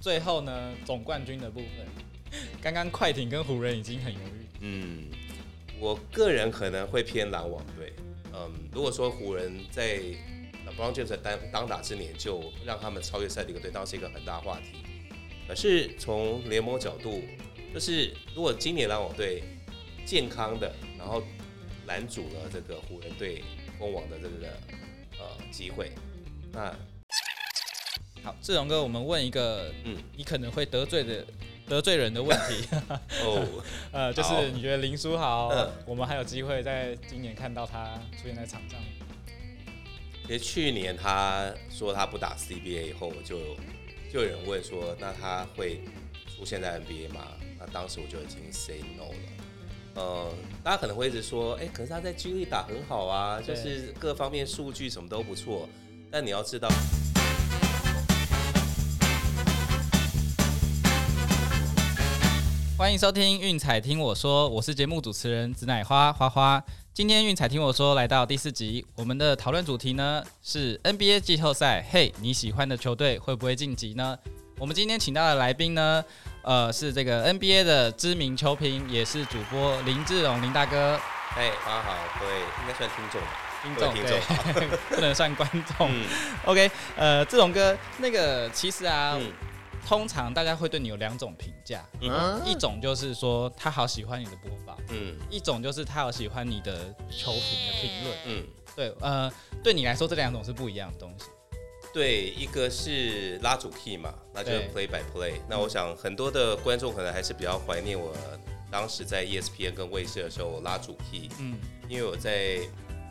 最后呢，总冠军的部分，刚刚快艇跟湖人已经很犹豫。嗯，我个人可能会偏篮网队。嗯，如果说湖人在 LeBron James 当当打之年就让他们超越赛迪克队，当是一个很大话题。可是从联盟角度，就是如果今年篮网队健康的，然后拦阻了这个湖人队封王的这个呃机会，那好，志荣哥，我们问一个，嗯，你可能会得罪的得罪人的问题。哦，呃，就是你觉得林书豪，我们还有机会在今年看到他出现在场上？其实去年他说他不打 CBA 以后，就就有人问说，那他会出现在 NBA 吗？那当时我就已经 say no 了。呃，大家可能会一直说，哎，可是他在 G 力打很好啊，就是各方面数据什么都不错。但你要知道。欢迎收听运彩听我说，我是节目主持人紫乃花花花。今天运彩听我说来到第四集，我们的讨论主题呢是 NBA 季后赛。嘿，你喜欢的球队会不会晋级呢？我们今天请到的来宾呢，呃，是这个 NBA 的知名球评，也是主播林志荣林大哥。嘿，大家好，各位应该算听众吧？听众对，不能算观众。OK，呃，志荣哥，那个其实啊。通常大家会对你有两种评价，一种就是说他好喜欢你的播报，嗯，一种就是他好喜欢你的球评的评论，嗯，对，呃，对你来说这两种是不一样的东西。对，一个是拉主 key 嘛，那就是 play by play。那我想很多的观众可能还是比较怀念我当时在 ESPN 跟卫视的时候拉主 key，嗯，因为我在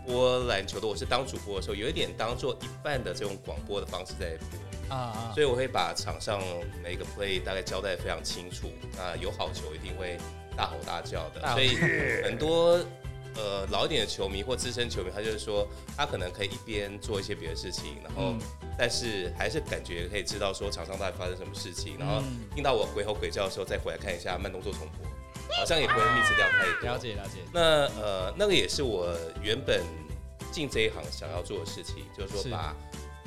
播篮球的，我是当主播的时候，有一点当做一半的这种广播的方式在播。啊，所以我会把场上每个 play 大概交代非常清楚。那有好球一定会大吼大叫的。所以很多呃老一点的球迷或资深球迷，他就是说他可能可以一边做一些别的事情，然后但是还是感觉可以知道说场上到底发生什么事情，然后听到我鬼吼鬼叫的时候再回来看一下慢动作重播，好像也不会 miss 掉太多。了解了解。那呃那个也是我原本进这一行想要做的事情，就是说把。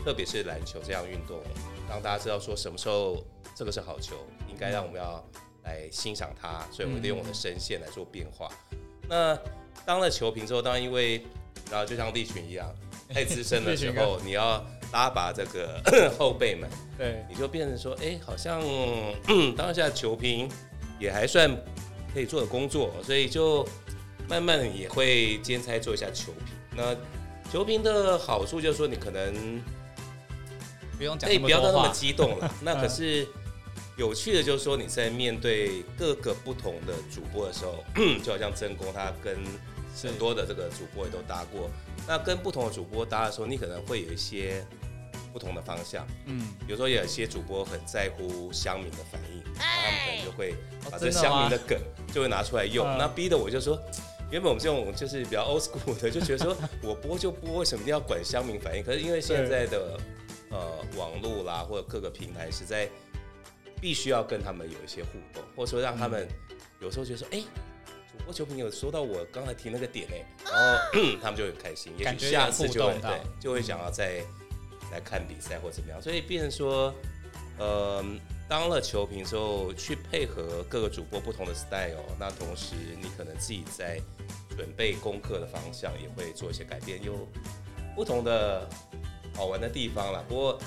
特别是篮球这样运动，让大家知道说什么时候这个是好球，应该让我们要来欣赏它。所以我利用我的声线来做变化。那当了球评之后，当然因为然后就像利群一样太资深的时候，你要拉拔这个 后辈们，对，你就变成说，哎，好像 当下球评也还算可以做的工作，所以就慢慢也会兼差做一下球评。那球评的好处就是说，你可能不用讲，可以不要那么激动了。那可是有趣的，就是说你在面对各个不同的主播的时候，就好像真公他跟很多的这个主播也都搭过。那跟不同的主播搭的时候，你可能会有一些不同的方向。嗯，比如说有些主播很在乎乡民的反应，他们可能就会把这乡民的梗就会拿出来用。那逼的我就说，原本我们这种就是比较 old school 的，就觉得说 我播就播，为什么一定要管乡民反应？可是因为现在的呃，网络啦，或者各个平台，实在必须要跟他们有一些互动，或者说让他们有时候觉得说，哎，主播球评有说到我刚才提那个点哎，然后他们就很开心，也许下次就会对，就会想要再来看比赛或怎么样。所以变成说，呃，当了球评之后，去配合各个主播不同的 style，那同时你可能自己在准备功课的方向也会做一些改变，有不同的。好玩的地方啦，不过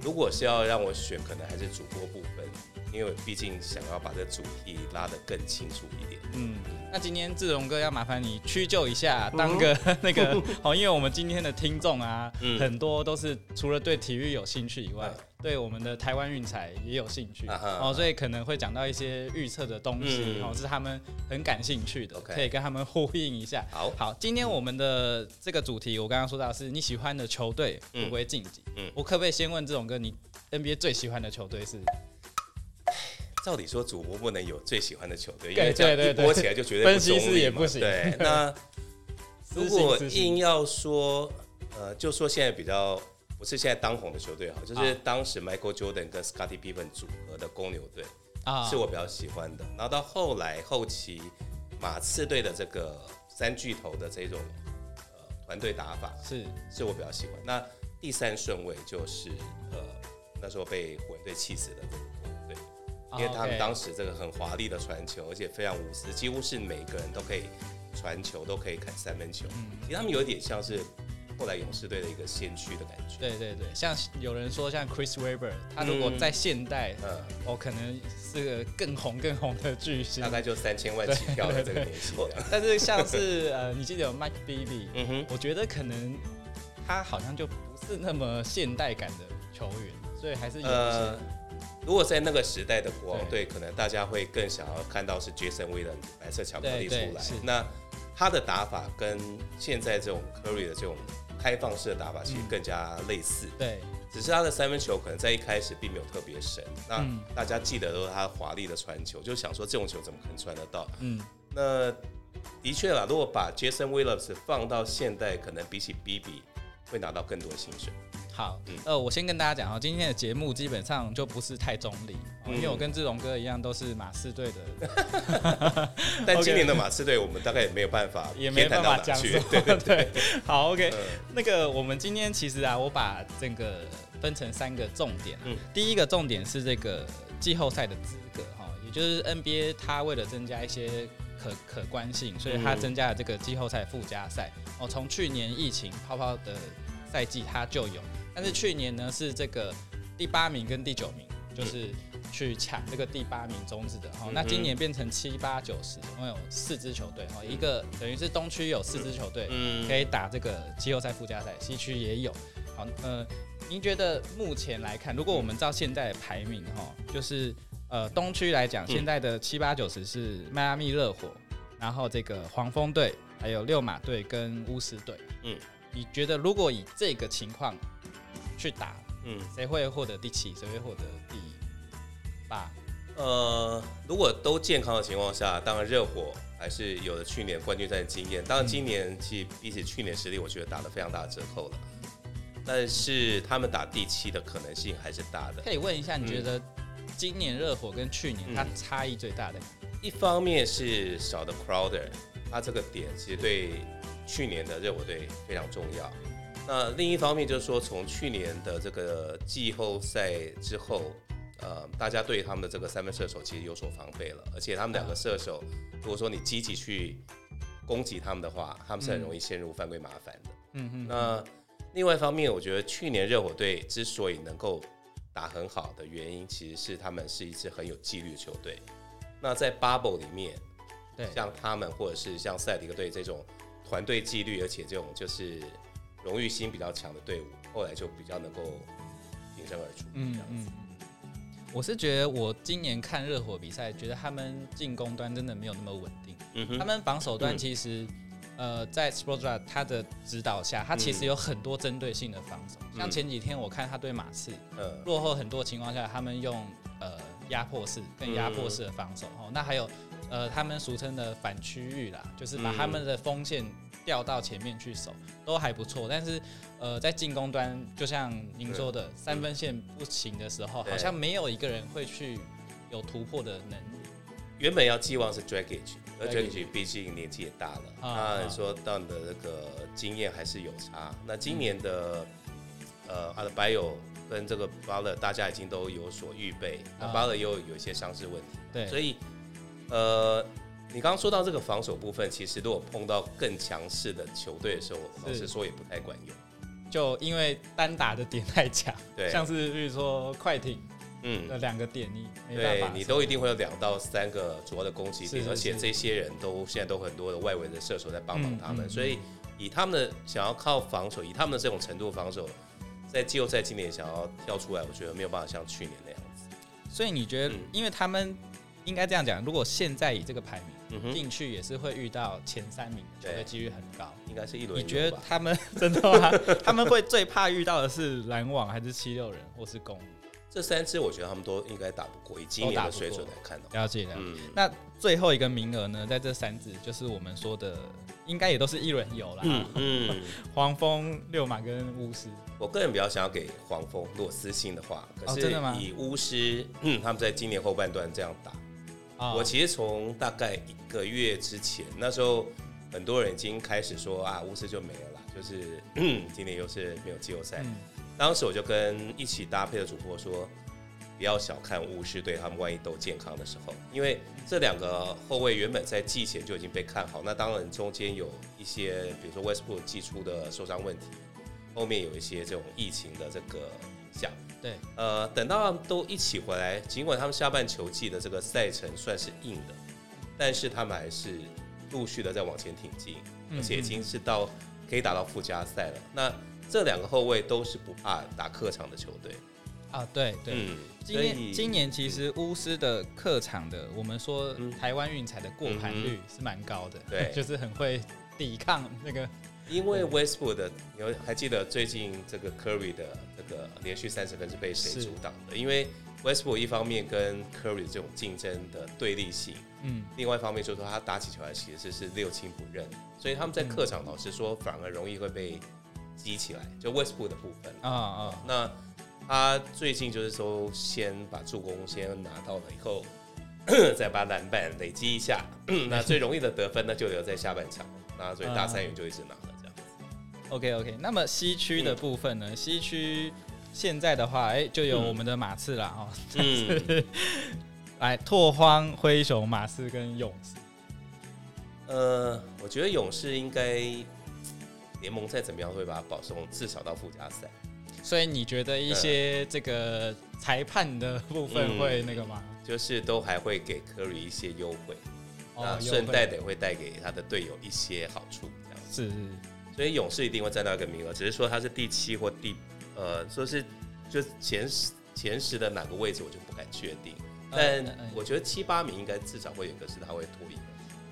如果是要让我选，可能还是主播部分，因为毕竟想要把这主题拉得更清楚一点。嗯，那今天志荣哥要麻烦你屈就一下，当个 那个好，因为我们今天的听众啊，很多都是除了对体育有兴趣以外。对我们的台湾运彩也有兴趣哦，所以可能会讲到一些预测的东西哦，是他们很感兴趣的，可以跟他们呼应一下。好，好，今天我们的这个主题，我刚刚说到是你喜欢的球队会不会晋级？嗯，我可不可以先问这种哥，你 NBA 最喜欢的球队是？照理说主播不能有最喜欢的球队，因为这样一播起来就绝对分析师也不行。对，那如果硬要说，呃，就说现在比较。不是现在当红的球队哈，就是当时 Michael Jordan 跟 Scottie Pippen 组合的公牛队啊，是我比较喜欢的。然后到后来后期马刺队的这个三巨头的这种呃团队打法是是我比较喜欢。那第三顺位就是呃那时候被湖人队气死的因为他们当时这个很华丽的传球，而且非常无私，几乎是每个人都可以传球，都可以砍三分球。其实他们有点像是。后来勇士队的一个先驱的感觉。对对对，像有人说像 Chris Webber，他如果在现代，嗯，哦，可能是个更红更红的巨星，大概就三千万起跳的这个年纪。但是像是呃，你记得有 Mike Bibby，嗯哼，我觉得可能他好像就不是那么现代感的球员，所以还是有呃，如果在那个时代的国王队，可能大家会更想要看到是 Jason w i l l i a m 白色巧克力出来。那他的打法跟现在这种 Curry 的这种。开放式的打法其实更加类似，对，只是他的三分球可能在一开始并没有特别神。那大家记得都是他华丽的传球，就想说这种球怎么可能传得到？嗯，那的确啦，如果把 Jason Williams 放到现代，可能比起 BB 会拿到更多的薪水。好，呃，我先跟大家讲哈，今天的节目基本上就不是太中立，因为我跟志龙哥一样都是马刺队的。但今年的马刺队，我们大概也没有办法，也没办法讲去。对对对，好，OK。那个我们今天其实啊，我把这个分成三个重点。嗯，第一个重点是这个季后赛的资格哈，也就是 NBA 它为了增加一些可可观性，所以它增加了这个季后赛附加赛。哦，从去年疫情泡泡的赛季它就有。但是去年呢是这个第八名跟第九名，就是去抢这个第八名中止的哈。那今年变成七八九十，总共有四支球队哈，一个等于是东区有四支球队可以打这个季后赛附加赛，西区也有。好，呃，您觉得目前来看，如果我们照现在的排名哈，就是呃东区来讲，现在的七八九十是迈阿密热火，然后这个黄蜂队，还有六马队跟巫师队。嗯，你觉得如果以这个情况？去打，嗯，谁会获得第七？谁会获得第八？呃，如果都健康的情况下，当然热火还是有了去年冠军赛的经验。当然今年其实比起去年实力，我觉得打了非常大的折扣了。但是他们打第七的可能性还是大的。可以问一下，你觉得今年热火跟去年它差异最大的？一方面是少的 Crowder，他这个点其实对去年的热火队非常重要。那另一方面就是说，从去年的这个季后赛之后，呃，大家对他们的这个三分射手其实有所防备了，而且他们两个射手，如果说你积极去攻击他们的话，他们是很容易陷入犯规麻烦的。嗯嗯。那另外一方面，我觉得去年热火队之所以能够打很好的原因，其实是他们是一支很有纪律的球队。那在 Bubble 里面，对，像他们或者是像赛迪克队这种团队纪律，而且这种就是。荣誉心比较强的队伍，后来就比较能够挺身而出。嗯嗯，我是觉得我今年看热火比赛，觉得他们进攻端真的没有那么稳定。嗯哼，他们防守端其实，呃，在 s p o r t r 他的指导下，他其实有很多针对性的防守。像前几天我看他对马刺，呃，落后很多情况下，他们用呃压迫式、更压迫式的防守。哦，那还有呃他们俗称的反区域啦，就是把他们的锋线。调到前面去守都还不错，但是呃，在进攻端，就像您说的，三分线不行的时候，好像没有一个人会去有突破的能力。原本要寄望是 Dragic，而 Dragic 毕竟年纪也大了，那说到你的那个经验还是有差。那今年的呃，阿德巴约跟这个巴勒，大家已经都有所预备，那巴勒又有一些伤势问题，对，所以呃。你刚刚说到这个防守部分，其实如果碰到更强势的球队的时候，老实说也不太管用。就因为单打的点太强，对，像是比如说快艇，嗯，那两个点你没办法，你都一定会有两到三个主要的攻击点，而且这些人都现在都很多的外围的射手在帮忙他们，所以以他们的想要靠防守，以他们的这种程度防守，在季后赛今年想要跳出来，我觉得没有办法像去年那样子。所以你觉得，因为他们应该这样讲，如果现在以这个排名。进去也是会遇到前三名，球队几率很高，应该是一轮。你觉得他们 真的吗？他们会最怕遇到的是篮网，还是七六人，或是公？这三支我觉得他们都应该打不过，以今年的水准来看的了解的。那最后一个名额呢，在这三支就是我们说的，应该也都是一轮游啦。嗯嗯，黄蜂、六马跟巫师。我个人比较想要给黄蜂，如果私信的话，可是以巫师，嗯，他们在今年后半段这样打。我其实从大概一个月之前，那时候很多人已经开始说啊，巫师就没了啦，就是 今年又是没有季后赛。当时我就跟一起搭配的主播说，不要小看巫师对，他们万一都健康的时候，因为这两个后卫原本在季前就已经被看好，那当然中间有一些，比如说 Westbrook 季初的受伤问题，后面有一些这种疫情的这个影响。对，呃，等到都一起回来，尽管他们下半球季的这个赛程算是硬的，但是他们还是陆续的在往前挺进，而且已经是到可以打到附加赛了。那这两个后卫都是不怕打客场的球队啊，对对。今年今年其实巫师的客场的，我们说台湾运彩的过盘率是蛮高的，对，就是很会抵抗那个。因为 Westwood 的，你还记得最近这个 Curry 的这个连续三十分是被谁阻挡的？因为 Westwood 一方面跟 Curry 这种竞争的对立性，嗯，另外一方面就是说他打起球来其实是六亲不认，所以他们在客场老实说反而容易会被激起来，就 Westwood 的部分啊啊。那他最近就是说先把助攻先拿到了以后，再把篮板累积一下，那最容易的得分呢就留在下半场，那所以大三元就一直拿。OK OK，那么西区的部分呢？西区现在的话，哎，就有我们的马刺了哦。嗯。来，拓荒、灰熊、马刺跟勇士。呃，我觉得勇士应该联盟再怎么样会把它保送至少到附加赛。所以你觉得一些这个裁判的部分会那个吗？就是都还会给科里一些优惠，那顺带的会带给他的队友一些好处，这样是是。所以勇士一定会占到一个名额，只是说他是第七或第呃，说是就前十前十的哪个位置，我就不敢确定。但我觉得七八名应该至少会有个是他会脱颖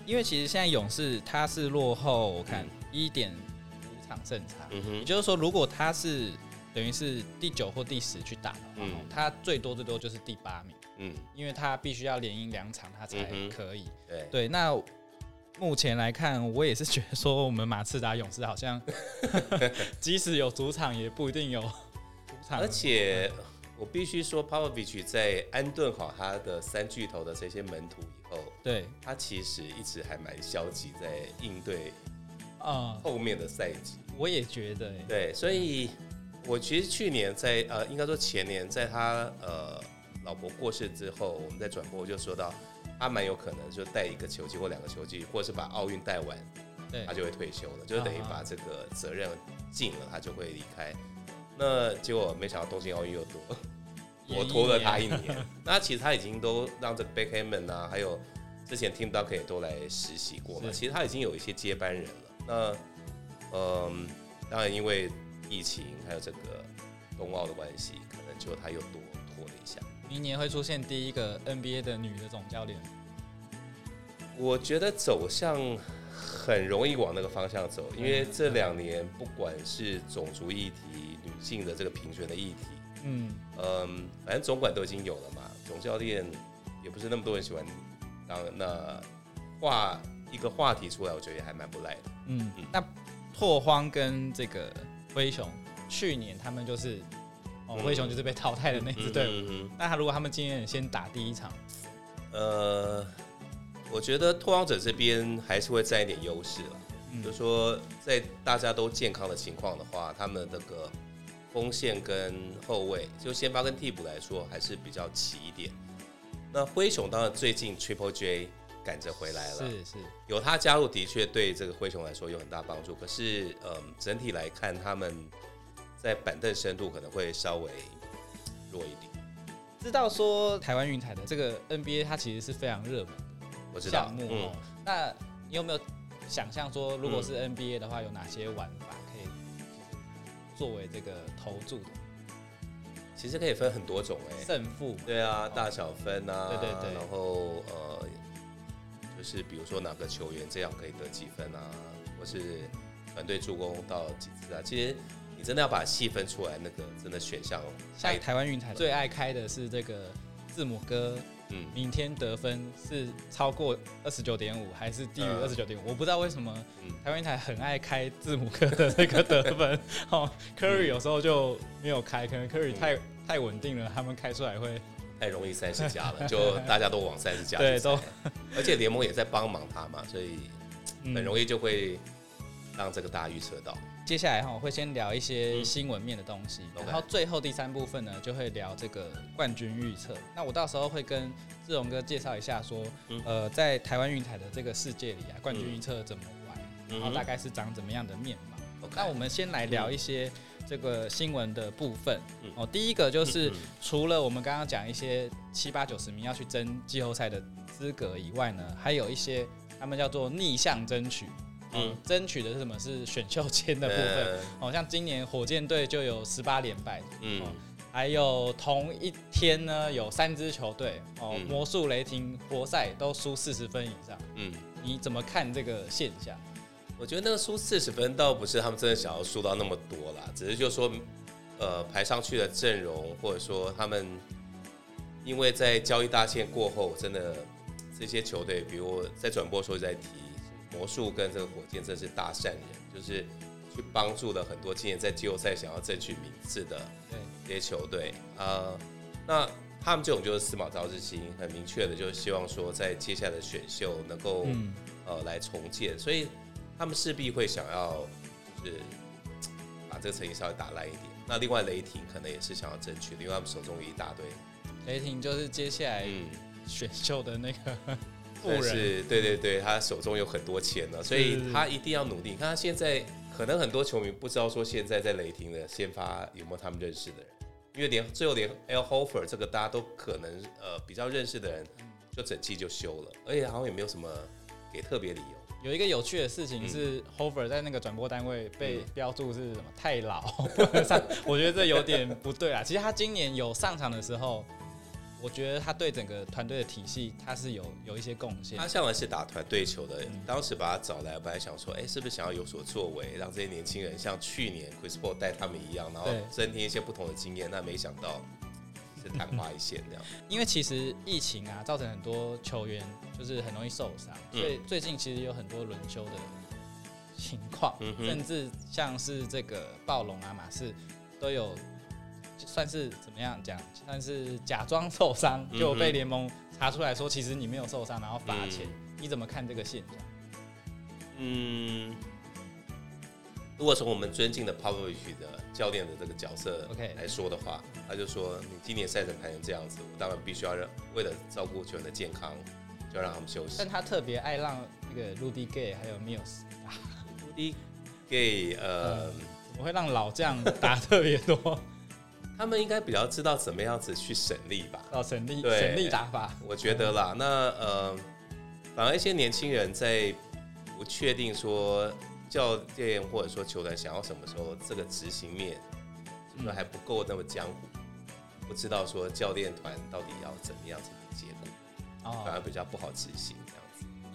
因为其实现在勇士他是落后，我看一点五场胜差，嗯哼，也就是说如果他是等于是第九或第十去打的话，他最多最多就是第八名，嗯，因为他必须要连赢两场他才可以。对对，那。目前来看，我也是觉得说，我们马刺打勇士好像，即使有主场，也不一定有主场。而且我必须说，Popovich 在安顿好他的三巨头的这些门徒以后，对他其实一直还蛮消极在应对啊后面的赛季。我也觉得，对，所以我其实去年在呃，应该说前年，在他呃老婆过世之后，我们在转播就说到。他蛮有可能就带一个球季或两个球季，或者是把奥运带完，对，他就会退休了，就是等于把这个责任尽了，他就会离开。那结果没想到东京奥运又多，我拖了他一年。那其实他已经都让这个 Beckham 啊，还有之前 Tim Duncan 也都来实习过嘛，其实他已经有一些接班人了。那嗯，当然因为疫情还有这个冬奥的关系，可能就他又多拖了一下。明年会出现第一个 NBA 的女的总教练，我觉得走向很容易往那个方向走，因为这两年不管是种族议题、女性的这个平权的议题，嗯嗯，反正总管都已经有了嘛，总教练也不是那么多人喜欢当，那画一个话题出来，我觉得也还蛮不赖的。嗯嗯，那拓荒跟这个灰熊去年他们就是。哦，灰熊就是被淘汰的那支队伍。那他如果他们今天先打第一场，呃，我觉得拓荒者这边还是会占一点优势了。就说在大家都健康的情况的话，他们那个锋线跟后卫，就先发跟替补来说还是比较齐一点。那灰熊当然最近 Triple J 赶着回来了，是是，有他加入的确对这个灰熊来说有很大帮助。可是，嗯，整体来看他们。在板凳深度可能会稍微弱一点。知道说台湾运彩的这个 NBA 它其实是非常热门的项目哦。那你有没有想象说，如果是 NBA 的话，有哪些玩法可以作为这个投注的？其实可以分很多种哎，胜负对啊，大小分啊，对对对，然后呃，就是比如说哪个球员这样可以得几分啊，或是团队助攻到几次啊，其实。你真的要把细分出来，那个真的选项，像台湾运彩最爱开的是这个字母哥，嗯，明天得分是超过二十九点五还是低于二十九点五？我不知道为什么台湾运彩很爱开字母哥的那个得分。哦，Curry 有时候就没有开，可能 Curry 太太稳定了，他们开出来会太容易三十加了，就大家都往三十加对，都，而且联盟也在帮忙他嘛，所以很容易就会让这个大家预测到。接下来哈，我会先聊一些新闻面的东西，嗯然后最后第三部分呢，就会聊这个冠军预测。那我到时候会跟志荣哥介绍一下说，嗯呃，在台湾运台的这个世界里啊，冠军预测怎么玩，嗯然后大概是长怎么样的面貌。那我们先来聊一些这个新闻的部分。嗯哦，第一个就是除了我们刚刚讲一些七八九十名要去争季后赛的资格以外呢，还有一些他们叫做逆向争取。嗯嗯，争取的是什么？是选秀签的部分。呃哦，像今年火箭队就有十八连败，嗯哦，还有同一天呢有三支球队哦，嗯魔术、雷霆、活塞都输四十分以上。嗯，你怎么看这个现象？我觉得那个输四十分倒不是他们真的想要输到那么多啦，只是就说，呃，排上去的阵容，或者说他们因为在交易大限过后，真的这些球队，比如在转播时候在提魔术跟这个火箭，真是大善人，就是去帮助了很多今年在季后赛想要争取名次的对，这些球队。啊、呃那他们这种就是司马昭之心，很明确的，就是希望说在接下来的选秀能够、嗯，呃来重建，所以他们势必会想要就是把这个成绩稍微打烂一点。那另外雷霆可能也是想要争取，因为他们手中有一大堆，雷霆就是接下来嗯，选秀的那个富但人，是对对对，他手中有很多钱了，所以他一定要努力。你看他现在可能很多球迷不知道说现在在雷霆的先发有没有他们认识的人，因为连最后连 L Hofer 这个大家都可能呃比较认识的人，就整季就休了，而且好像也没有什么给特别理由。有一个有趣的事情是，Hofer 在那个转播单位被嗯标注是什么太老 我觉得这有点不对啊。其实他今年有上场的时候，我觉得他对整个团队的体系他是有有一些贡献他。向来是打团队球的，嗯当时把他找来，本来想说，哎、是不是想要有所作为，让这些年轻人像去年 Chris Paul 带他们一样，然后增添一些不同的经验。但没想到是昙花一现这样。因为其实疫情啊，造成很多球员就是很容易受伤，嗯所以最近其实有很多轮休的情况，嗯甚至像是这个暴龙啊、马刺都有算是怎么样讲，算是假装受伤，就被联盟查出来说，其实你没有受伤，然后罚钱。嗯你怎么看这个现象？嗯，如果从我们尊敬的 Popovich 的教练的这个角色 OK 来说的话，他就说，你今年赛程排成这样子，我当然必须要让为了照顾球员的健康，就要让他们休息但。他特别爱让那个 Rudy Gay 还有 Mills 打，第一给呃。怎么会让老将打特别多？他们应该比较知道怎么样子去省力吧，哦，省力对。省力打法，我觉得啦。那呃，反而一些年轻人在不确定说教练或者说球员想要什么时候，这个执行面是不是还不够那么江湖，不知道说教练团到底要怎么样子的结果，反而哦，比较不好执行。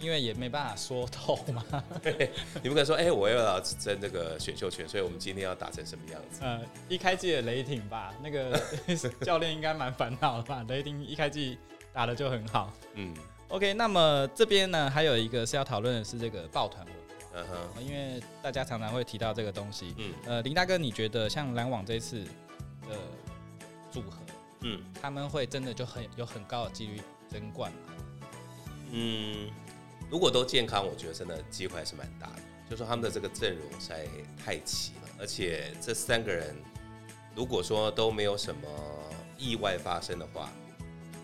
因为也没办法说透嘛。对你不可能说，哎、我又要争这个选秀权，所以我们今天要打成什么样子？呃，一开季的雷霆吧，那个 教练应该蛮烦恼的吧？雷霆一开季打的就很好。嗯 OK，那么这边呢，还有一个是要讨论的是这个抱团文嗯哼，因为大家常常会提到这个东西。嗯呃，林大哥，你觉得像篮网这次的组合，嗯他们会真的就很有很高的几率争冠吗？嗯，如果都健康，我觉得真的机会还是蛮大的。就说他们的这个阵容实在太齐了，而且这三个人如果说都没有什么意外发生的话，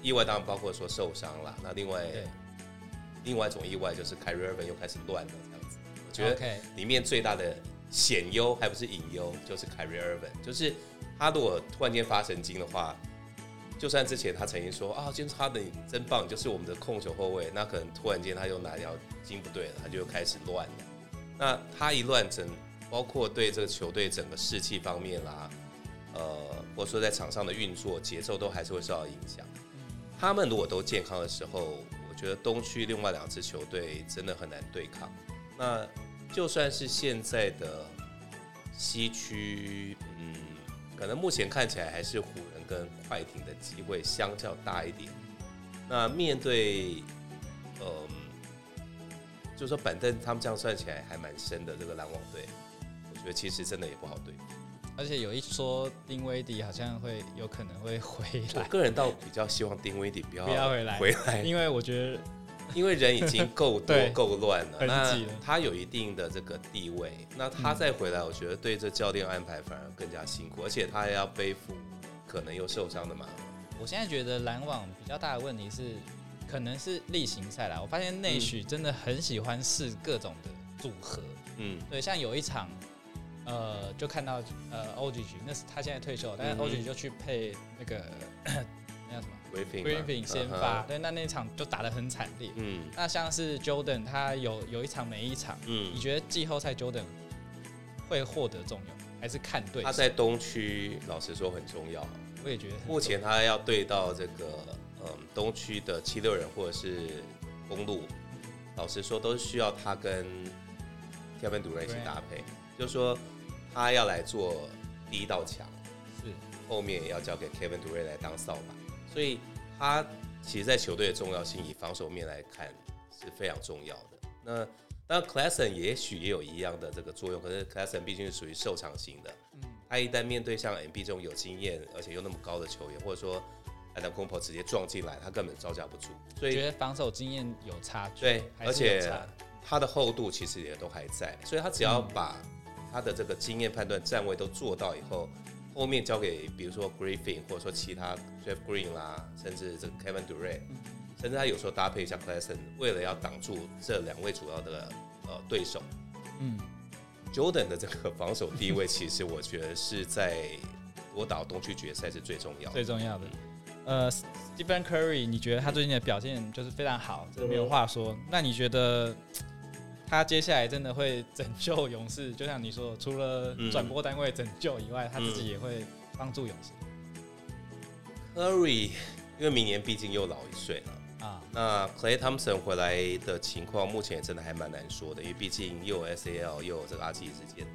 意外当然包括说受伤了，那另外另外一种意外就是凯瑞尔文又开始乱了这样子。我觉得里面最大的险忧还不是隐忧，就是凯瑞尔文，就是他如果突然间发神经的话，就算之前他曾经说啊，今天哈登你真棒，就是我们的控球后卫，那可能突然间他又哪条筋不对了，他就开始乱了。那他一乱整，包括对这个球队整个士气方面啦，呃，或者说在场上的运作节奏都还是会受到影响。他们如果都健康的时候，我觉得东区另外两支球队真的很难对抗。那就算是现在的西区，嗯，可能目前看起来还是湖人跟快艇的机会相较大一点。那面对，嗯、就是说板凳他们这样算起来还蛮深的这个篮网队，我觉得其实真的也不好对付。而且有一说丁威迪好像会有可能会回来我来，个人倒比较希望丁威迪不要不要回来回来。因为我觉得因为人已经够多 够乱了，那了他有一定的这个地位，那他再回来，我觉得对这教练安排反而更加辛苦，而且他还要背负可能又受伤的嘛。我现在觉得篮网比较大的问题是，可能是例行赛啦。我发现内许真的很喜欢试各种的组合，嗯，对，像有一场，呃，就看到呃 OG 那是他现在退休，但是 OG 就去配那个 那叫什么？Griffin 先发，对，那那场就打得很惨烈，嗯，那像是 Jordan 他有有一场没一场，嗯，你觉得季后赛 Jordan 会获得重用，还是看对？他在东区，老实说很重要。我也觉得，目前他要对到这个嗯东区的七六人或者是公路，老实说都是需要他跟 Kevin Durant 一起搭配，就是说他要来做第一道墙，是后面也要交给 Kevin Durant 来当扫把，所以他其实，在球队的重要性以防守面来看是非常重要的。那那 c l a s s o n 也许也有一样的这个作用，可是 c l a s s o n 毕竟是属于受场型的。嗯他一旦面对像 M B 这种有经验而且又那么高的球员，或者说 Adam c o m p o 直接撞进来，他根本招架不住。所以觉得防守经验有差距。对，而且他的厚度其实也都还在，所以他只要把他的这个经验判断站位都做到以后，后面交给比如说 Griffin 或者说其他 Jeff Green 啦，甚至这个 Kevin Durant，甚至他有时候搭配一下 c l a s s o n 为了要挡住这两位主要的呃对手，嗯。Jordan 的这个防守地位，其实我觉得是在夺岛东区决赛是最重要的、最重要的。呃，Stephen Curry，你觉得他最近的表现就是非常好，这没有话说。那你觉得他接下来真的会拯救勇士？就像你说，除了转播单位拯救以外，他自己也会帮助勇士。Curry，因为明年毕竟又老一岁了。啊，那 Clay Thompson 回来的情况，目前也真的还蛮难说的，因为毕竟又有 SAL 又有这个阿基之间，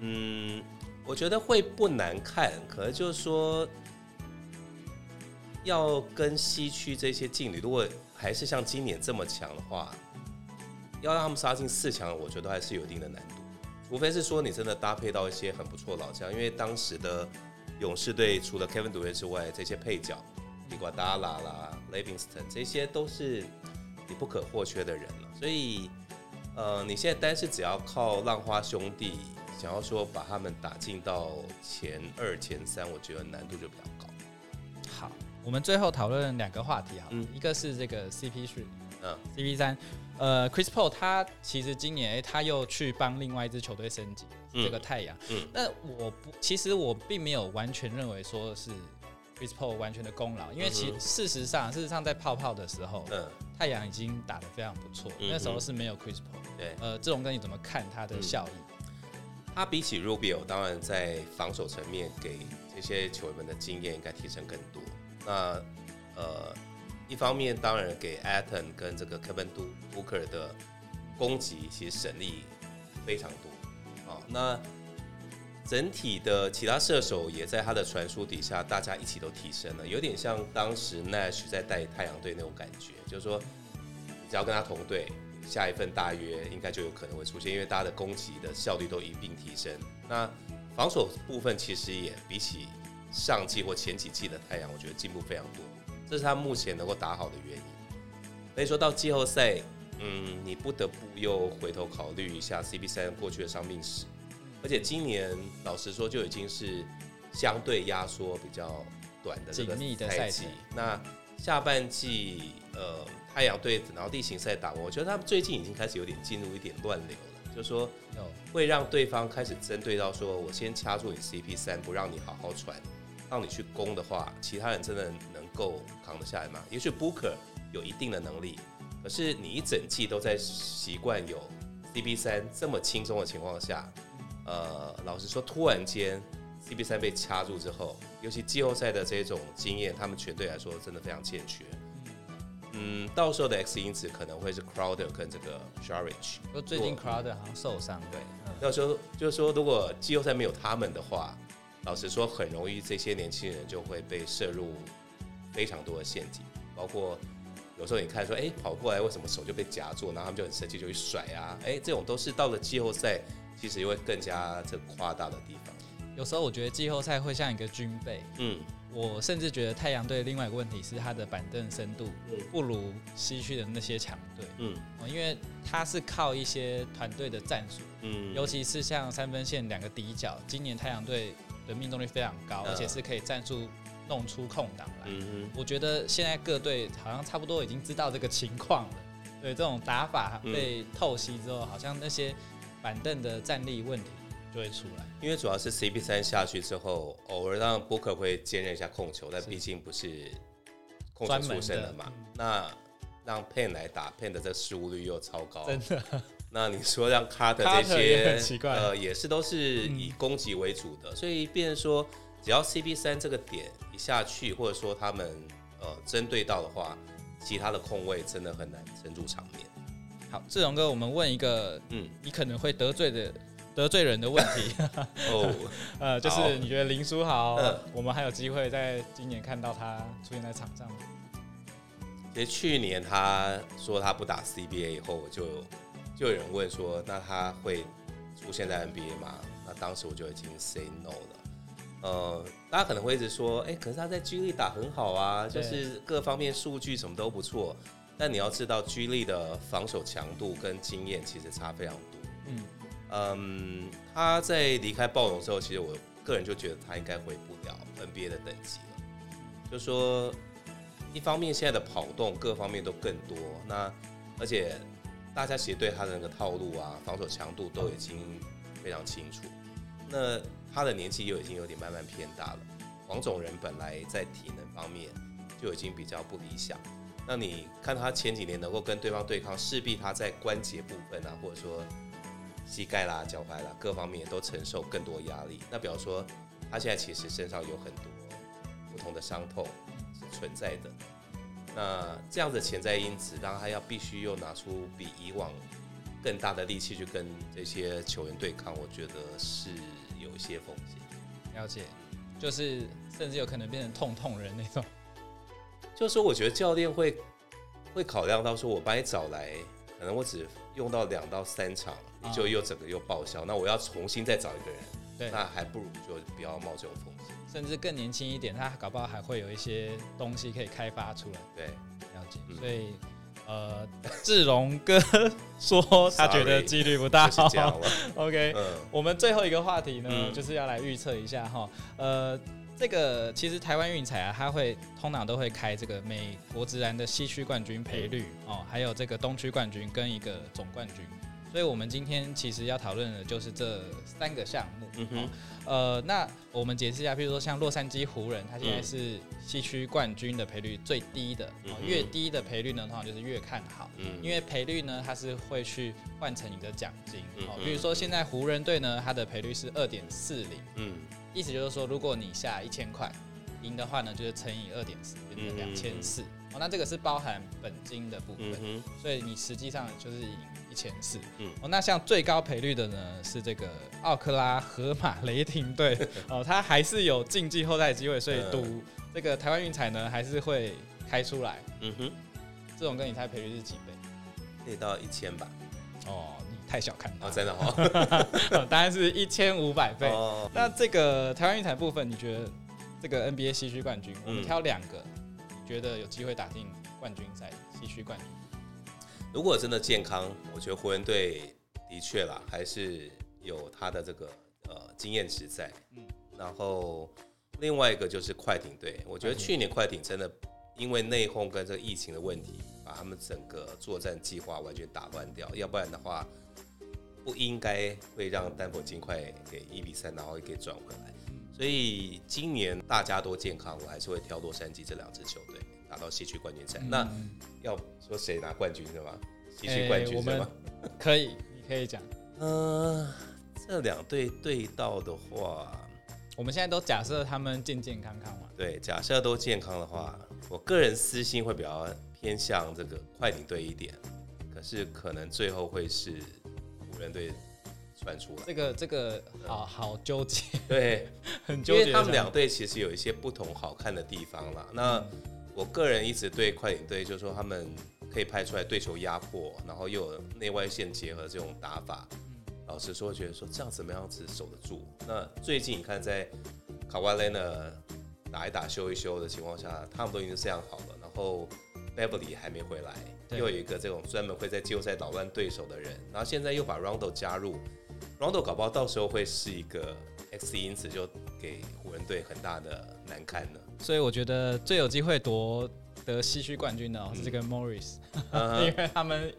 嗯，我觉得会不难看，可能就是说要跟西区这些劲旅，如果还是像今年这么强的话，要让他们杀进四强，我觉得还是有一定的难度，除非是说你真的搭配到一些很不错老将，因为当时的勇士队除了 Kevin Durant 之外，这些配角。伊瓜达拉啦，Livingston，这些都是你不可或缺的人了。所以，呃，你现在单是只要靠浪花兄弟，想要说把他们打进到前二、前三，我觉得难度就比较高。好，我们最后讨论两个话题哈，一个是这个 CP 3，嗯，CP 三，呃，Chris Paul 他其实今年哎他又去帮另外一支球队升级，这个太阳。嗯，那我不，其实我并没有完全认为说是。Chris Paul 完全的功劳，因为其事实上，事实上在泡泡的时候，嗯，太阳已经打得非常不错。那时候是没有 Chris Paul。对，呃，这种跟你怎么看他的效益？他比起 Rubio，当然在防守层面给这些球员们的经验应该提升更多。那呃，一方面当然给 Aton 跟这个 Kevin Booker 的攻击其实省力非常多。啊，那。整体的其他射手也在他的传输底下，大家一起都提升了，有点像当时 Nash 在带太阳队那种感觉，就是说，只要跟他同队，下一份大约应该就有可能会出现，因为大家的攻击的效率都一并提升。那防守部分其实也比起上季或前几季的太阳，我觉得进步非常多，这是他目前能够打好的原因。所以说到季后赛，嗯，你不得不又回头考虑一下 CP 三过去的伤病史。而且今年老实说，就已经是相对压缩比较短的这个赛季。那下半季，呃，太阳队然后地形赛打完，我觉得他们最近已经开始有点进入一点乱流了，就说会让对方开始针对到说，我先掐住你 CP 三，不让你好好传，让你去攻的话，其他人真的能够扛得下来吗？也许 Booker 有一定的能力，可是你一整季都在习惯有 CP 三这么轻松的情况下。呃，老实说，突然间 CB 三被掐住之后，尤其季后赛的这种经验，他们全队来说真的非常欠缺。嗯，到时候的 X 因子可能会是 Crowder 跟这个 Sharich。说最近 Crowder 好像受伤，对。到时候就是说，如果季后赛没有他们的话，老实说，很容易这些年轻人就会被摄入非常多的陷阱。包括有时候你看说，哎，跑过来为什么手就被夹住，然后他们就很生气，就去甩啊，哎，这种都是到了季后赛。其实又会更加这夸大的地方。有时候我觉得季后赛会像一个军备，嗯，我甚至觉得太阳队另外一个问题是他的板凳深度不如西区的那些强队，嗯，因为他是靠一些团队的战术，嗯，尤其是像三分线两个底角，今年太阳队的命中率非常高，而且是可以战术弄出空档来。嗯我觉得现在各队好像差不多已经知道这个情况了，对这种打法被透析之后，好像那些板凳的战力问题。就会出来，因为主要是 CP 三下去之后，偶尔让 Booker 会兼任一下控球，但毕竟不是控球出身的嘛。那让 Pen 来打 Pen 的这失误率又超高，真的。那你说让 Carter 这些，呃，也是都是以攻击为主的，所以变成说，只要 CP 三这个点一下去，或者说他们呃针对到的话，其他的空位真的很难撑住场面。好，志荣哥，我们问一个，嗯，你可能会得罪的。得罪人的问题哦，呃，就是你觉得林书豪，我们还有机会在今年看到他出现在场上吗？其实去年他说他不打 CBA 以后，我就就有人问说，那他会出现在 NBA 吗？那当时我就已经 say no 了。呃，大家可能会一直说，哎，可是他在 G 力打很好啊，就是各方面数据什么都不错。但你要知道居力的防守强度跟经验其实差非常多。嗯。嗯，他在离开暴龙之后，其实我个人就觉得他应该回不了 NBA 的等级了。就说一方面现在的跑动各方面都更多，那而且大家其实对他的那个套路啊、防守强度都已经非常清楚。那他的年纪又已经有点慢慢偏大了。黄种人本来在体能方面就已经比较不理想，那你看他前几年能够跟对方对抗，势必他在关节部分啊，或者说。膝盖啦、脚踝啦，各方面都承受更多压力。那比方说，他现在其实身上有很多不同的伤痛是存在的。那这样的潜在因子，当他要必须又拿出比以往更大的力气去跟这些球员对抗，我觉得是有一些风险。了解，就是甚至有可能变成痛痛人那种。就是说，我觉得教练会会考量到说，我把你找来，可能我只用到两到三场。你就又整个又报销，那我要重新再找一个人，对，那还不如就不要冒这种风险。甚至更年轻一点，他搞不好还会有一些东西可以开发出来。对，了解。所以，呃，志荣哥说他觉得几率不大。是这样 OK，嗯，我们最后一个话题呢，就是要来预测一下哈，呃。这个其实台湾运彩啊，它会通常都会开这个美国职篮的西区冠军赔率哦，还有这个东区冠军跟一个总冠军。所以，我们今天其实要讨论的就是这三个项目。嗯哼，呃，那我们解释一下，比如说像洛杉矶湖人，他现在是西区冠军的赔率最低的，越低的赔率呢，通常就是越看好。嗯，因为赔率呢，它是会去换成你的奖金。哦，比如说现在湖人队呢，它的赔率是二点四零。嗯，意思就是说，如果你下一千块，赢的话呢，就是乘以二点四，变成两千四。哦，那这个是包含本金的部分，嗯所以你实际上就是赢。前四，嗯，哦，那像最高赔率的呢是这个奥克拉荷马雷霆队，哦，他还是有进季后赛机会，所以赌这个台湾运彩呢还是会开出来，嗯哼，这种跟你猜赔率是几倍？可以到一千吧？哦，你太小看了，哦真的 哦，当然是一千五百倍。哦那这个台湾运彩部分，你觉得这个 NBA 西区冠军，我们挑两个，你觉得有机会打进冠军赛西区冠军？如果真的健康，我觉得湖人队的确啦，还是有他的这个呃经验值在。嗯，然后另外一个就是快艇队，我觉得去年快艇真的因为内讧跟这个疫情的问题，把他们整个作战计划完全打乱掉，要不然的话不应该会让丹佛尽快给一比三，然后给转回来。所以今年大家都健康，我还是会挑洛杉矶这两支球队。打到西区冠军赛，那要说谁拿冠军是吗？西区冠军是吗？可以，你可以讲。嗯，这两队对到的话，我们现在都假设他们健健康康嘛。对，假设都健康的话，我个人私心会比较偏向这个快艇队一点，可是可能最后会是湖人队传出来。这个这个好好纠结，对，很纠结。因为他们两队其实有一些不同好看的地方啦。那我个人一直对快艇队，就是说他们可以拍出来对球压迫，然后又有内外线结合这种打法。老实说，觉得说这样怎么样子守得住？那最近你看，在卡瓦雷呢打一打、修一修的情况下，他们都已经这样好了，然后 Beverly 还没回来，又有一个这种专门会在季后赛捣乱对手的人，然后现在又把 Rondo 加入，Rondo 搞不好到时候会是一个 X 因子，就给湖人队很大的难堪了。所以我觉得最有机会夺得西区冠军的是这个 Morris，因为他们。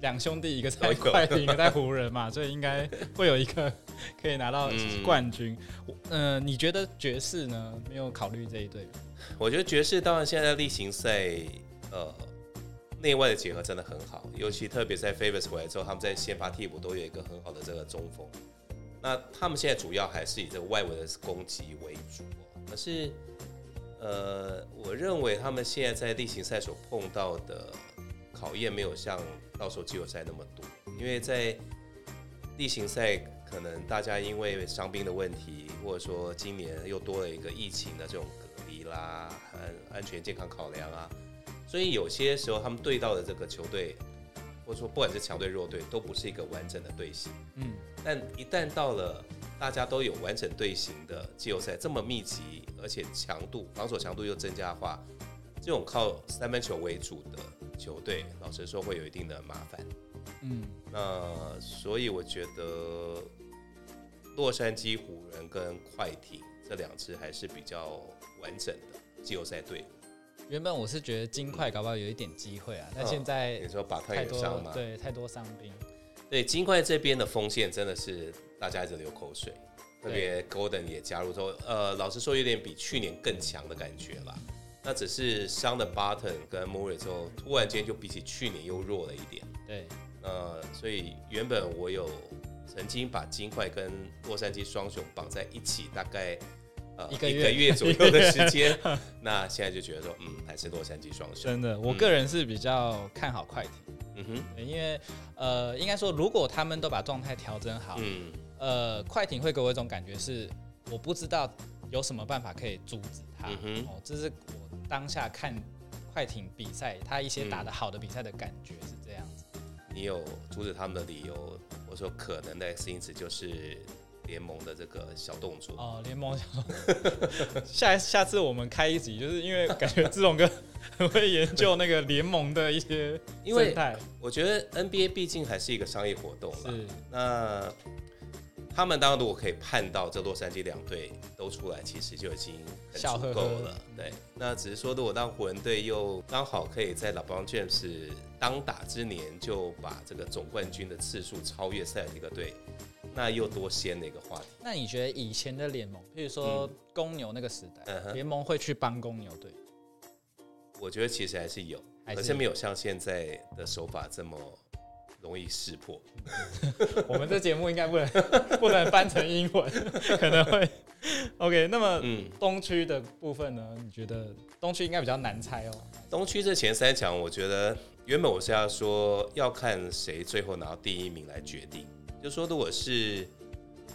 两兄弟，一个在 快艇，一个在湖人嘛，所以应该会有一个可以拿到冠军。嗯，你觉得爵士呢？没有考虑这一队？我觉得爵士当然现在例行赛，呃，内外的结合真的很好，尤其特别在 Favors 回来之后，他们在先发替补都有一个很好的这个中锋。那他们现在主要还是以这个外围的攻击为主，可是，呃，我认为他们现在在例行赛所碰到的。考验没有像到时候季后赛那么多，因为在例行赛可能大家因为伤兵的问题，或者说今年又多了一个疫情的这种隔离啦，安安全健康考量啊，所以有些时候他们对到的这个球队，或者说不管是强队弱队，都不是一个完整的队形。嗯，但一旦到了大家都有完整队形的季后赛，这么密集，而且强度防守强度又增加的话，这种靠三分球为主的。球队老实说会有一定的麻烦，嗯，那所以我觉得洛杉矶湖人跟快艇这两支还是比较完整的季后赛队伍。原本我是觉得金块搞不好有一点机会啊，但现在你说把太多伤嘛，对，太多伤兵。对金块这边的锋线真的是大家一直流口水，特别 Golden 也加入之后，呃，老实说有点比去年更强的感觉了。那只是伤的 Button 跟 Murray 之后，突然间就比起去年又弱了一点。对，呃，所以原本我有曾经把金块跟洛杉矶双雄绑在一起，大概呃一个月左右的时间。那现在就觉得说，嗯，还是洛杉矶双雄。真的，我个人是比较看好快艇。嗯哼，因为呃，应该说，如果他们都把状态调整好，嗯，呃，快艇会给我一种感觉是，我不知道有什么办法可以阻止他。哦，这是我。当下看快艇比赛，他一些打的好的比赛的感觉是这样子。你有阻止他们的理由？我说可能的 X 因子就是联盟的这个小动作。哦，联盟小。下下次我们开一集，就是因为感觉志龙哥很会研究那个联盟的一些生态。我觉得 NBA 毕竟还是一个商业活动了。是。那。他们当然如果可以盼到这洛杉矶两队都出来，其实就已经很足够了。对，那只是说，如果当湖人队又刚好可以在老邦詹姆斯当打之年就把这个总冠军的次数超越塞尔提克队，那又多鲜的一个话题。那你觉得以前的联盟，譬如说公牛那个时代，联盟会去帮公牛队？我觉得其实还是有，可是没有像现在的手法这么。容易识破，我们这节目应该不能 不能翻成英文，可能会 OK。那么，嗯，东区的部分呢？你觉得东区应该比较难猜哦。东区这前三强，我觉得原本我是要说要看谁最后拿到第一名来决定。就说如果是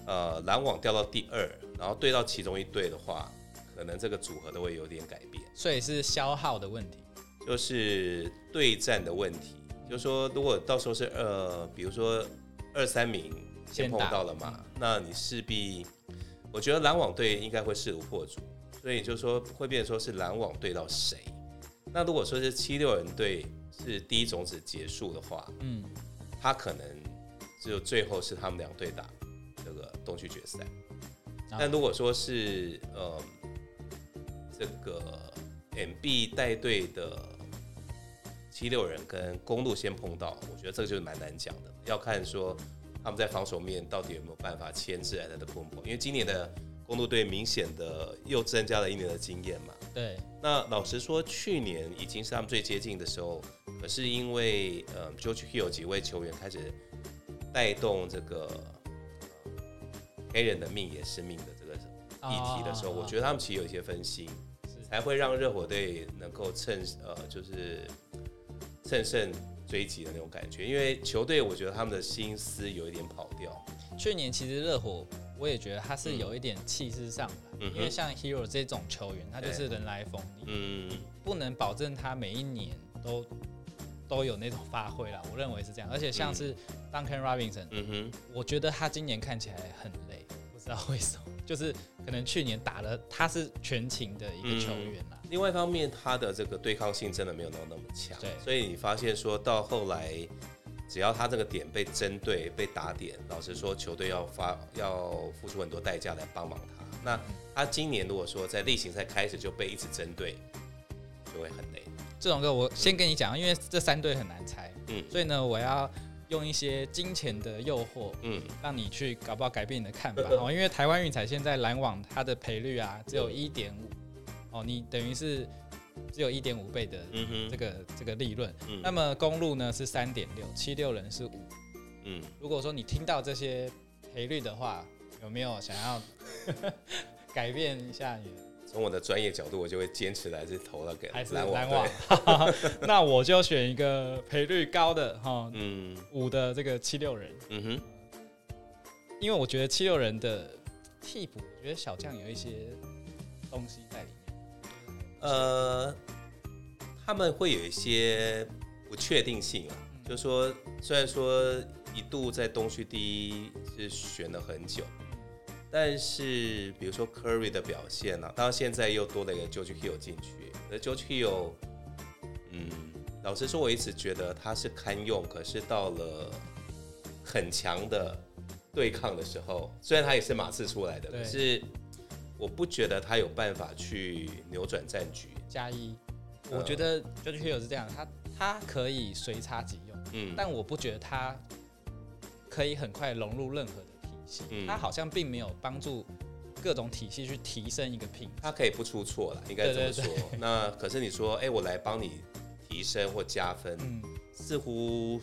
呃篮网掉到第二，然后对到其中一队的话，可能这个组合都会有点改变。所以是消耗的问题，就是对战的问题。就说，如果到时候是呃，比如说二三名先碰到了嘛，那你势必，我觉得篮网队应该会势如破竹，所以就说会变成说是篮网对到谁。那如果说是七六人队是第一种子结束的话，嗯，他可能就最后是他们两队打这个东区决赛。但如果说是呃这个 MB 带队的。七六人跟公路先碰到，我觉得这个就是蛮难讲的，要看说他们在防守面到底有没有办法牵制来的攻破。因为今年的公路队明显的又增加了一年的经验嘛。对。那老实说，去年已经是他们最接近的时候，可是因为呃，George Hill 几位球员开始带动这个黑人的命也是命的这个议题的时候，我觉得他们其实有一些分心，才会让热火队能够趁呃就是。乘胜追击的那种感觉，因为球队我觉得他们的心思有一点跑掉。去年其实热火，我也觉得他是有一点气势上的，因为像 Hero 这种球员，他就是人来疯，嗯，不能保证他每一年都都有那种发挥了。我认为是这样，而且像是 Duncan Robinson，嗯哼，我觉得他今年看起来很累，不知道为什么。就是可能去年打了他是全勤的一个球员啦。另外一方面，他的这个对抗性真的没有那么那么强，对，所以你发现说到后来，只要他这个点被针对、被打点，老实说，球队要发要付出很多代价来帮忙他。那他今年如果说在例行赛开始就被一直针对，就会很累。这种歌我先跟你讲，因为这三对很难猜，嗯，所以呢，我要用一些金钱的诱惑，嗯，让你去搞不好改变你的看法哦。因为台湾运彩现在篮网它的赔率啊只有一点五，哦，你等于是只有一点五倍的这个这个利润。那么公路呢是三点六，七六人是五，嗯，如果说你听到这些赔率的话，有没有想要 改变一下你？从我的专业角度，我就会坚持来是投了给篮网。那我就选一个赔率高的哈，嗯，五的这个七六人。嗯哼，因为我觉得七六人的替补，我觉得小将有一些东西在里面。呃，他们会有一些不确定性啊，就是说，虽然说一度在东区第一是选了很久。但是，比如说 Curry 的表现呢，当然现在又多了一个 George Hill 进去。那 George Hill，嗯，老实说，我一直觉得他是堪用，可是到了很强的对抗的时候，虽然他也是马刺出来的，可是我不觉得他有办法去扭转战局。加一，我觉得 George Hill 是这样，他他可以随插即用，嗯，但我不觉得他可以很快融入任何。他好像并没有帮助各种体系去提升一个品，他可以不出错了，应该这么说。那可是你说，哎，我来帮你提升或加分，似乎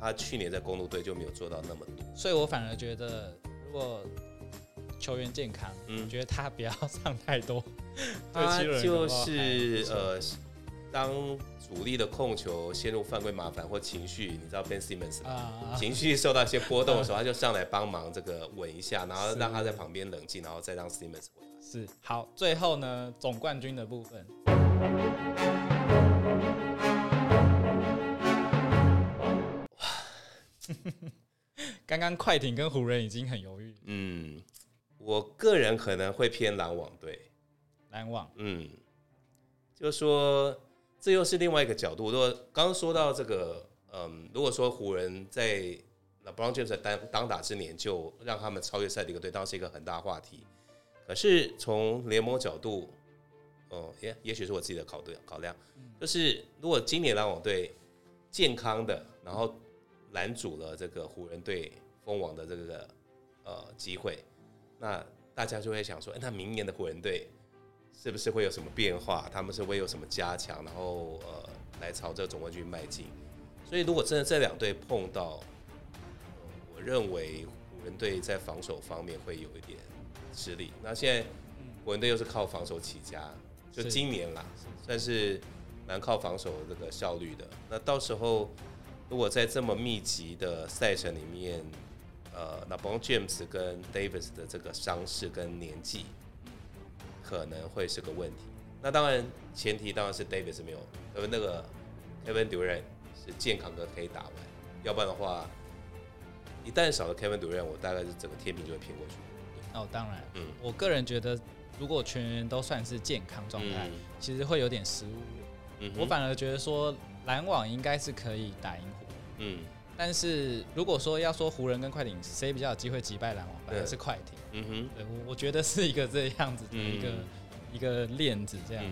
他去年在公路队就没有做到那么多。所以我反而觉得，如果球员健康，嗯，觉得他不要 上太多。他就是呃，当。主力的控球陷入犯规麻烦或情绪，你知道 Ben Simmons 吗？情绪受到一些波动的时候，他就上来帮忙这个稳一下，然后让他在旁边冷静，然后再让 Simmons 回来。是好，最后呢，总冠军的部分。刚刚快艇跟湖人已经很犹豫。嗯，我个人可能会偏篮网队。篮网，嗯，就说。这又是另外一个角度。如果刚刚说到这个，嗯，如果说湖人在那 Brown James 当当打之年就让他们超越赛迪克队，当然是一个很大话题。可是从联盟角度，哦，也也许是我自己的考虑考量，就是如果今年篮网队健康的，然后拦阻了这个湖人队封王的这个呃机会，那大家就会想说，哎，那明年的湖人队。是不是会有什么变化？他们是会有什么加强，然后呃，来朝着总冠军迈进。所以如果真的这两队碰到，我认为湖人队在防守方面会有一点吃力。那现在湖人队又是靠防守起家，就今年啦，算是蛮靠防守这个效率的。那到时候如果在这么密集的赛程里面，呃，那 Bon James 跟 Davis 的这个伤势跟年纪。可能会是个问题。那当然，前提当然是 David 是没有，呃，那个 Kevin Durant 是健康的可以打完。要不然的话，一旦少了 Kevin Durant，我大概是整个天平就会偏过去。哦，当然，嗯，我个人觉得，如果全员都算是健康状态，其实会有点失误。嗯，我反而觉得说篮网应该是可以打赢湖。嗯。但是如果说要说湖人跟快艇谁比较有机会击败篮网，反而是快艇。嗯哼，对我我觉得是一个这样子的一个一个链子这样。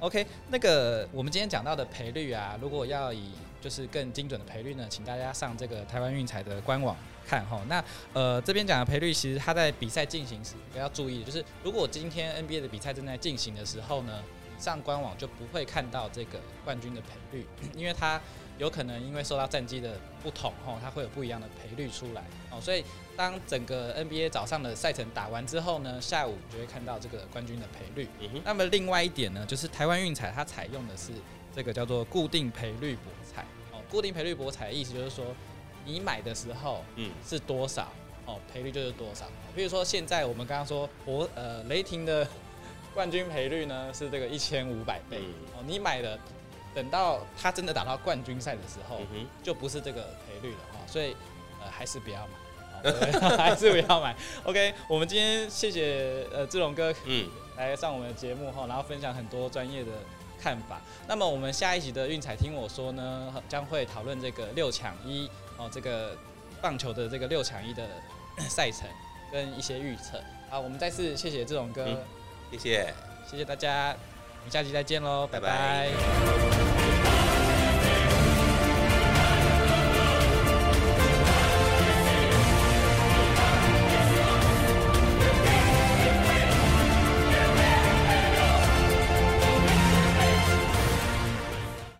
OK，那个我们今天讲到的赔率啊，如果要以就是更精准的赔率呢，请大家上这个台湾运彩的官网看哈。那呃这边讲的赔率，其实它在比赛进行时要注意，就是如果今天 NBA 的比赛正在进行的时候呢，上官网就不会看到这个冠军的赔率，因为它。有可能因为受到战绩的不同，吼，它会有不一样的赔率出来，哦，所以当整个 NBA 早上的赛程打完之后呢，下午就会看到这个冠军的赔率。那么另外一点呢，就是台湾运彩它采用的是这个叫做固定赔率博彩，哦，固定赔率博彩的意思就是说，你买的时候，嗯，是多少，哦，赔率就是多少。比如说现在我们刚刚说博，呃，雷霆的冠军赔率呢是这个一千五百倍，哦，你买的。等到他真的打到冠军赛的时候，就不是这个赔率了哈，所以呃还是不要买。还是不要买。OK，我们今天谢谢呃志龙哥，嗯，来上我们的节目哈，然后分享很多专业的看法。那么我们下一集的运彩听我说呢，将会讨论这个六抢一哦，这个棒球的这个六抢一的 赛程跟一些预测。好，我们再次谢谢志龙哥，谢谢，谢谢大家，我们下期再见喽，拜拜。